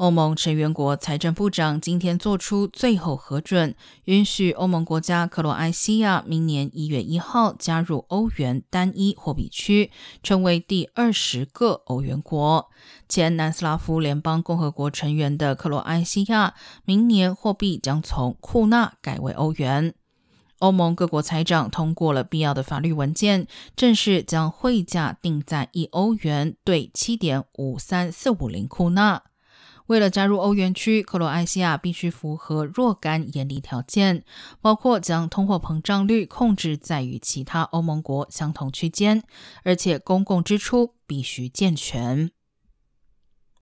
欧盟成员国财政部长今天做出最后核准，允许欧盟国家克罗埃西亚明年一月一号加入欧元单一货币区，成为第二十个欧元国。前南斯拉夫联邦共和国成员的克罗埃西亚，明年货币将从库纳改为欧元。欧盟各国财长通过了必要的法律文件，正式将汇价定在一欧元兑七点五三四五零库纳。为了加入欧元区，克罗埃西亚必须符合若干严厉条件，包括将通货膨胀率控制在与其他欧盟国相同区间，而且公共支出必须健全。